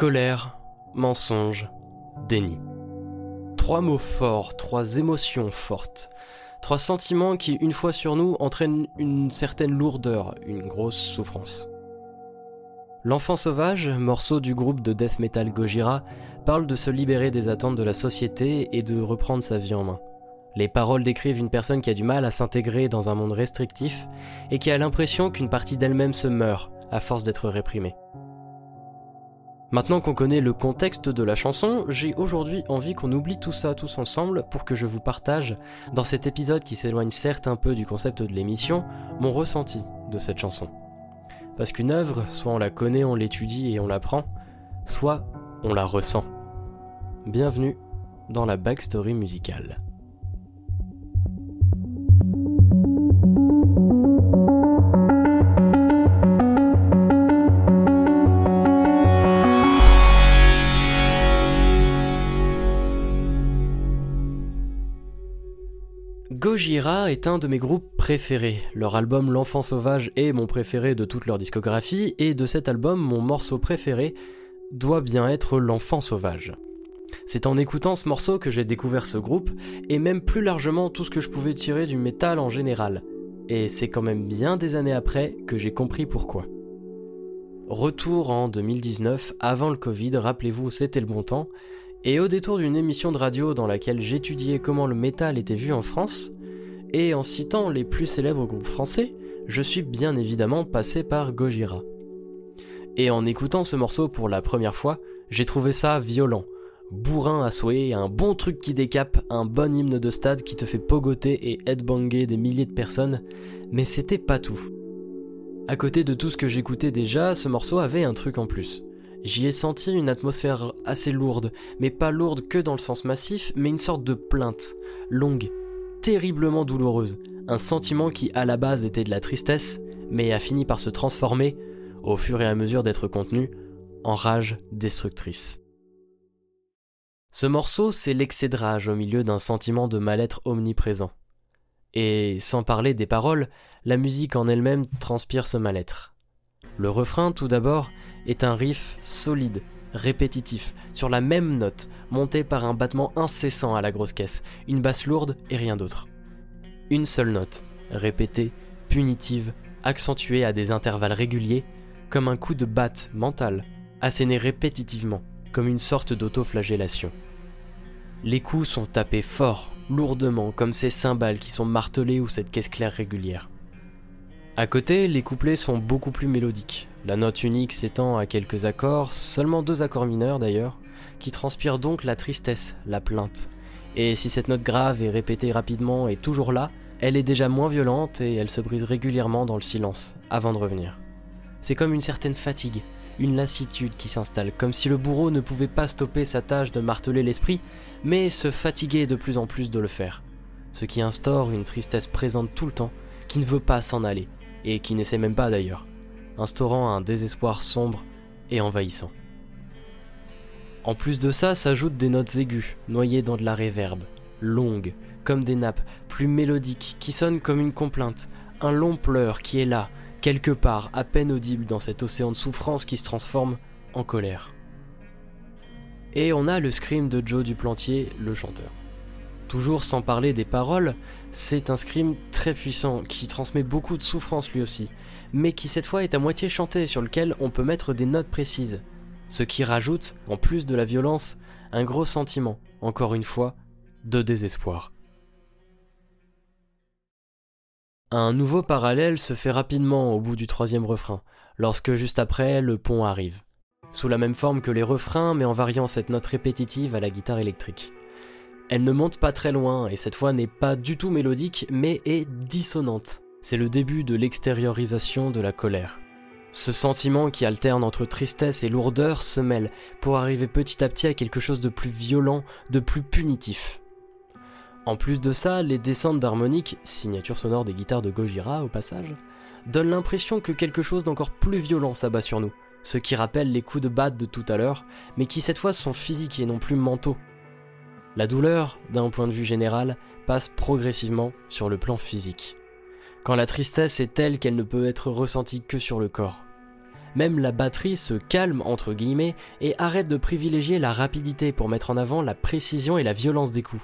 Colère, mensonge, déni. Trois mots forts, trois émotions fortes. Trois sentiments qui, une fois sur nous, entraînent une certaine lourdeur, une grosse souffrance. L'enfant sauvage, morceau du groupe de death metal Gojira, parle de se libérer des attentes de la société et de reprendre sa vie en main. Les paroles décrivent une personne qui a du mal à s'intégrer dans un monde restrictif et qui a l'impression qu'une partie d'elle-même se meurt à force d'être réprimée. Maintenant qu'on connaît le contexte de la chanson, j'ai aujourd'hui envie qu'on oublie tout ça tous ensemble pour que je vous partage, dans cet épisode qui s'éloigne certes un peu du concept de l'émission, mon ressenti de cette chanson. Parce qu'une œuvre, soit on la connaît, on l'étudie et on l'apprend, soit on la ressent. Bienvenue dans la backstory musicale. Gojira est un de mes groupes préférés. Leur album L'Enfant Sauvage est mon préféré de toute leur discographie, et de cet album, mon morceau préféré doit bien être L'Enfant Sauvage. C'est en écoutant ce morceau que j'ai découvert ce groupe, et même plus largement tout ce que je pouvais tirer du métal en général. Et c'est quand même bien des années après que j'ai compris pourquoi. Retour en 2019, avant le Covid, rappelez-vous, c'était le bon temps, et au détour d'une émission de radio dans laquelle j'étudiais comment le métal était vu en France, et en citant les plus célèbres groupes français, je suis bien évidemment passé par Gojira. Et en écoutant ce morceau pour la première fois, j'ai trouvé ça violent. Bourrin à souhait, un bon truc qui décape, un bon hymne de stade qui te fait pogoter et headbanger des milliers de personnes, mais c'était pas tout. À côté de tout ce que j'écoutais déjà, ce morceau avait un truc en plus. J'y ai senti une atmosphère assez lourde, mais pas lourde que dans le sens massif, mais une sorte de plainte, longue, terriblement douloureuse, un sentiment qui à la base était de la tristesse, mais a fini par se transformer, au fur et à mesure d'être contenu, en rage destructrice. Ce morceau, c'est l'excès au milieu d'un sentiment de mal-être omniprésent. Et sans parler des paroles, la musique en elle-même transpire ce mal-être. Le refrain, tout d'abord, est un riff solide, répétitif, sur la même note, monté par un battement incessant à la grosse caisse, une basse lourde et rien d'autre. Une seule note, répétée, punitive, accentuée à des intervalles réguliers, comme un coup de batte mental, asséné répétitivement, comme une sorte d'autoflagellation. Les coups sont tapés fort, lourdement, comme ces cymbales qui sont martelées ou cette caisse claire régulière. À côté, les couplets sont beaucoup plus mélodiques. La note unique s'étend à quelques accords, seulement deux accords mineurs d'ailleurs, qui transpirent donc la tristesse, la plainte. Et si cette note grave est répétée rapidement et toujours là, elle est déjà moins violente et elle se brise régulièrement dans le silence, avant de revenir. C'est comme une certaine fatigue, une lassitude qui s'installe, comme si le bourreau ne pouvait pas stopper sa tâche de marteler l'esprit, mais se fatiguait de plus en plus de le faire. Ce qui instaure une tristesse présente tout le temps, qui ne veut pas s'en aller, et qui n'essaie même pas d'ailleurs, instaurant un désespoir sombre et envahissant. En plus de ça s'ajoutent des notes aiguës, noyées dans de la réverbe, longues, comme des nappes, plus mélodiques, qui sonnent comme une complainte, un long pleur qui est là, quelque part, à peine audible dans cet océan de souffrance qui se transforme en colère. Et on a le scream de Joe Duplantier, le chanteur. Toujours sans parler des paroles, c'est un scream très puissant qui transmet beaucoup de souffrance lui aussi, mais qui cette fois est à moitié chanté sur lequel on peut mettre des notes précises, ce qui rajoute, en plus de la violence, un gros sentiment, encore une fois, de désespoir. Un nouveau parallèle se fait rapidement au bout du troisième refrain, lorsque juste après le pont arrive. Sous la même forme que les refrains, mais en variant cette note répétitive à la guitare électrique. Elle ne monte pas très loin et cette fois n'est pas du tout mélodique mais est dissonante. C'est le début de l'extériorisation de la colère. Ce sentiment qui alterne entre tristesse et lourdeur se mêle pour arriver petit à petit à quelque chose de plus violent, de plus punitif. En plus de ça, les descentes d'harmonique, signature sonore des guitares de Gojira au passage, donnent l'impression que quelque chose d'encore plus violent s'abat sur nous, ce qui rappelle les coups de batte de tout à l'heure, mais qui cette fois sont physiques et non plus mentaux, la douleur, d'un point de vue général, passe progressivement sur le plan physique. Quand la tristesse est telle qu'elle ne peut être ressentie que sur le corps. Même la batterie se calme entre guillemets et arrête de privilégier la rapidité pour mettre en avant la précision et la violence des coups.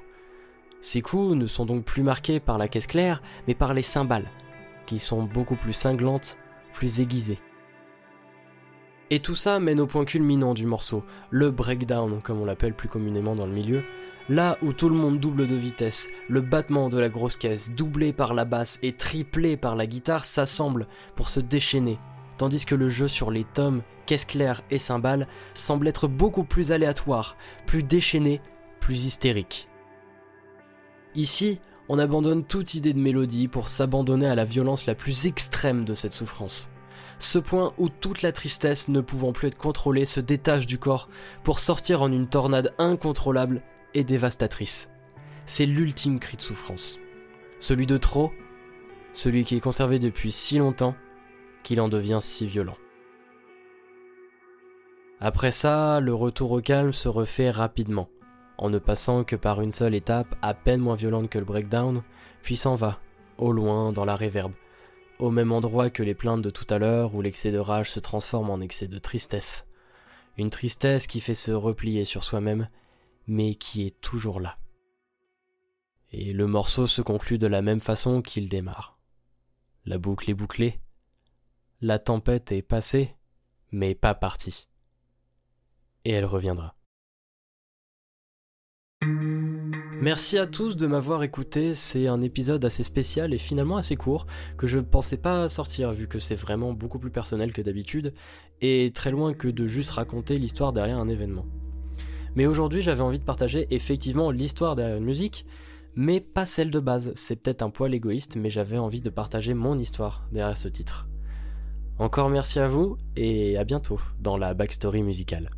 Ces coups ne sont donc plus marqués par la caisse claire, mais par les cymbales, qui sont beaucoup plus cinglantes, plus aiguisées. Et tout ça mène au point culminant du morceau, le breakdown, comme on l'appelle plus communément dans le milieu, là où tout le monde double de vitesse, le battement de la grosse caisse, doublé par la basse et triplé par la guitare, s'assemble pour se déchaîner, tandis que le jeu sur les tomes, caisse claire et cymbales semble être beaucoup plus aléatoire, plus déchaîné, plus hystérique. Ici, on abandonne toute idée de mélodie pour s'abandonner à la violence la plus extrême de cette souffrance. Ce point où toute la tristesse, ne pouvant plus être contrôlée, se détache du corps pour sortir en une tornade incontrôlable et dévastatrice. C'est l'ultime cri de souffrance. Celui de trop, celui qui est conservé depuis si longtemps qu'il en devient si violent. Après ça, le retour au calme se refait rapidement en ne passant que par une seule étape à peine moins violente que le breakdown, puis s'en va, au loin, dans la réverbe, au même endroit que les plaintes de tout à l'heure où l'excès de rage se transforme en excès de tristesse. Une tristesse qui fait se replier sur soi-même, mais qui est toujours là. Et le morceau se conclut de la même façon qu'il démarre. La boucle est bouclée, la tempête est passée, mais pas partie. Et elle reviendra. Merci à tous de m'avoir écouté, c'est un épisode assez spécial et finalement assez court que je ne pensais pas sortir vu que c'est vraiment beaucoup plus personnel que d'habitude et très loin que de juste raconter l'histoire derrière un événement. Mais aujourd'hui j'avais envie de partager effectivement l'histoire derrière une musique, mais pas celle de base, c'est peut-être un poil égoïste mais j'avais envie de partager mon histoire derrière ce titre. Encore merci à vous et à bientôt dans la backstory musicale.